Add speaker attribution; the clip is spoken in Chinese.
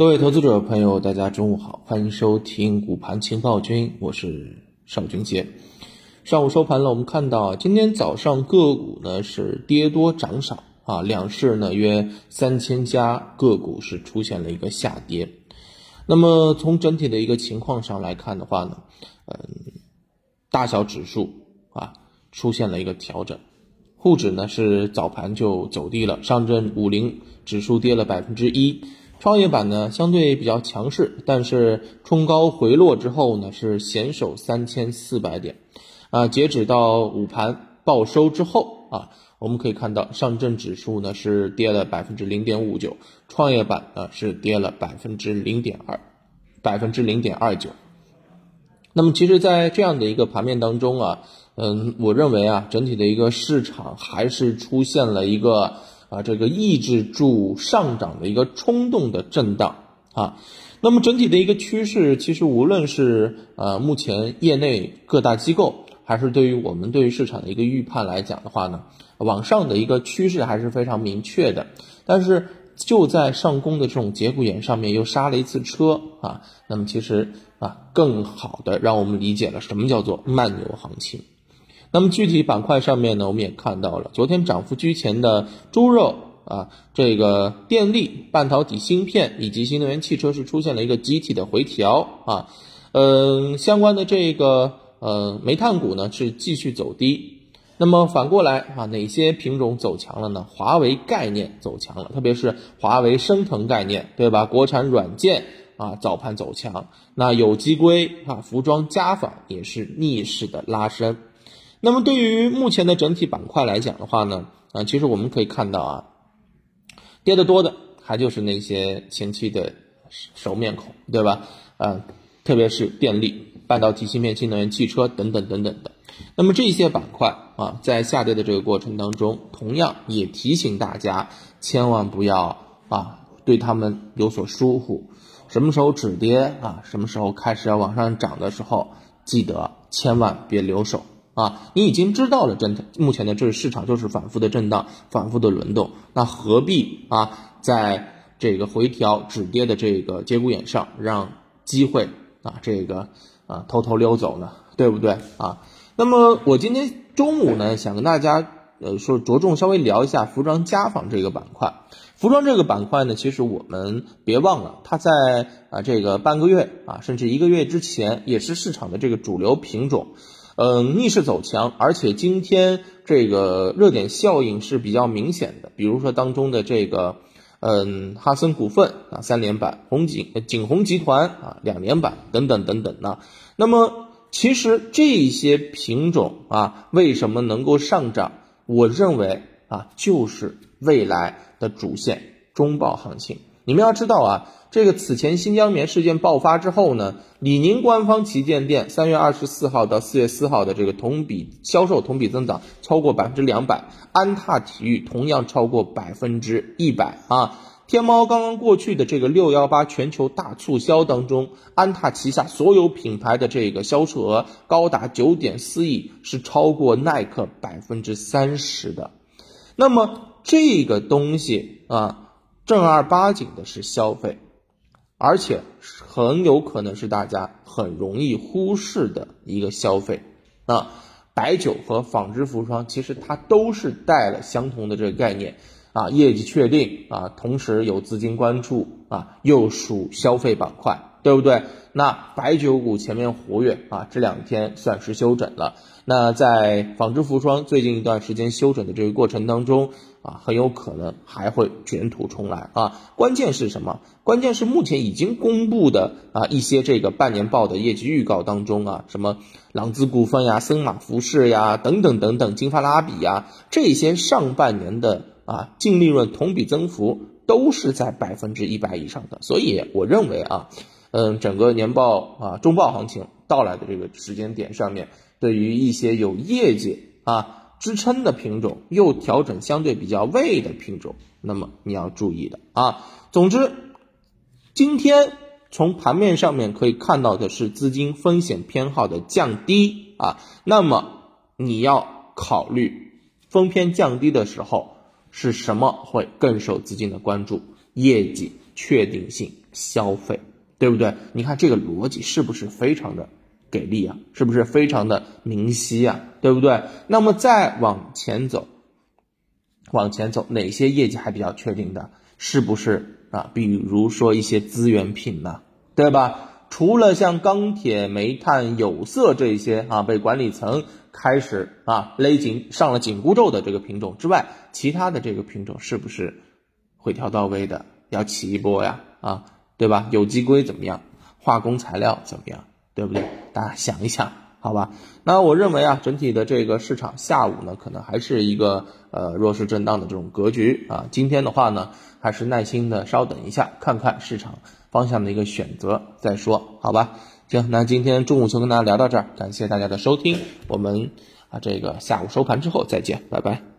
Speaker 1: 各位投资者朋友，大家中午好，欢迎收听股盘情报君，我是邵军杰。上午收盘了，我们看到今天早上个股呢是跌多涨少啊，两市呢约三千家个股是出现了一个下跌。那么从整体的一个情况上来看的话呢，嗯，大小指数啊出现了一个调整。沪指呢是早盘就走低了，上证五零指数跌了百分之一，创业板呢相对比较强势，但是冲高回落之后呢是险守三千四百点，啊，截止到午盘报收之后啊，我们可以看到上证指数呢是跌了百分之零点五九，创业板呢是跌了百分之零点二，百分之零点二九。那么其实，在这样的一个盘面当中啊。嗯，我认为啊，整体的一个市场还是出现了一个啊，这个抑制住上涨的一个冲动的震荡啊。那么整体的一个趋势，其实无论是呃目前业内各大机构，还是对于我们对于市场的一个预判来讲的话呢，往上的一个趋势还是非常明确的。但是就在上攻的这种节骨眼上面又刹了一次车啊，那么其实啊，更好的让我们理解了什么叫做慢牛行情。那么具体板块上面呢，我们也看到了，昨天涨幅居前的猪肉啊，这个电力、半导体芯片以及新能源汽车是出现了一个集体的回调啊，嗯，相关的这个呃煤炭股呢是继续走低。那么反过来啊，哪些品种走强了呢？华为概念走强了，特别是华为升腾概念，对吧？国产软件啊早盘走强，那有机硅啊、服装家纺也是逆势的拉升。那么对于目前的整体板块来讲的话呢，啊，其实我们可以看到啊，跌得多的还就是那些前期的熟面孔，对吧？啊，特别是电力、半导体芯片、新能源汽车等等等等的。那么这些板块啊，在下跌的这个过程当中，同样也提醒大家，千万不要啊，对他们有所疏忽。什么时候止跌啊？什么时候开始要往上涨的时候，记得千万别留手。啊，你已经知道了，真，目前的这市场就是反复的震荡，反复的轮动，那何必啊，在这个回调止跌的这个节骨眼上，让机会啊，这个啊偷偷溜走呢？对不对啊？那么我今天中午呢，想跟大家呃说，着重稍微聊一下服装家纺这个板块。服装这个板块呢，其实我们别忘了，它在啊这个半个月啊，甚至一个月之前，也是市场的这个主流品种。嗯，逆势走强，而且今天这个热点效应是比较明显的。比如说当中的这个，嗯，哈森股份啊三连板，红景景宏集团啊两连板等等等等呢。那么其实这些品种啊为什么能够上涨？我认为啊就是未来的主线中报行情。你们要知道啊。这个此前新疆棉事件爆发之后呢，李宁官方旗舰店三月二十四号到四月四号的这个同比销售同比增长超过百分之两百，安踏体育同样超过百分之一百啊。天猫刚刚过去的这个六幺八全球大促销当中，安踏旗下所有品牌的这个销售额高达九点四亿，是超过耐克百分之三十的。那么这个东西啊，正儿八经的是消费。而且很有可能是大家很容易忽视的一个消费啊，白酒和纺织服装其实它都是带了相同的这个概念啊，业绩确定啊，同时有资金关注啊，又属消费板块。对不对？那白酒股前面活跃啊，这两天算是休整了。那在纺织服装最近一段时间休整的这个过程当中啊，很有可能还会卷土重来啊。关键是什么？关键是目前已经公布的啊一些这个半年报的业绩预告当中啊，什么朗姿股份呀、森马服饰呀等等等等、金发拉比呀这些上半年的啊净利润同比增幅都是在百分之一百以上的。所以我认为啊。嗯，整个年报啊中报行情到来的这个时间点上面，对于一些有业绩啊支撑的品种，又调整相对比较位的品种，那么你要注意的啊。总之，今天从盘面上面可以看到的是资金风险偏好的降低啊，那么你要考虑风偏降低的时候是什么会更受资金的关注？业绩。确定性消费，对不对？你看这个逻辑是不是非常的给力啊？是不是非常的明晰啊？对不对？那么再往前走，往前走，哪些业绩还比较确定的？是不是啊？比如说一些资源品呢，对吧？除了像钢铁、煤炭、有色这些啊，被管理层开始啊勒紧上了紧箍咒的这个品种之外，其他的这个品种是不是回调到位的？要起一波呀，啊，对吧？有机硅怎么样？化工材料怎么样？对不对？大家想一想，好吧？那我认为啊，整体的这个市场下午呢，可能还是一个呃弱势震荡的这种格局啊。今天的话呢，还是耐心的稍等一下，看看市场。方向的一个选择再说，好吧？行，那今天中午就跟大家聊到这儿，感谢大家的收听，我们啊这个下午收盘之后再见，拜拜。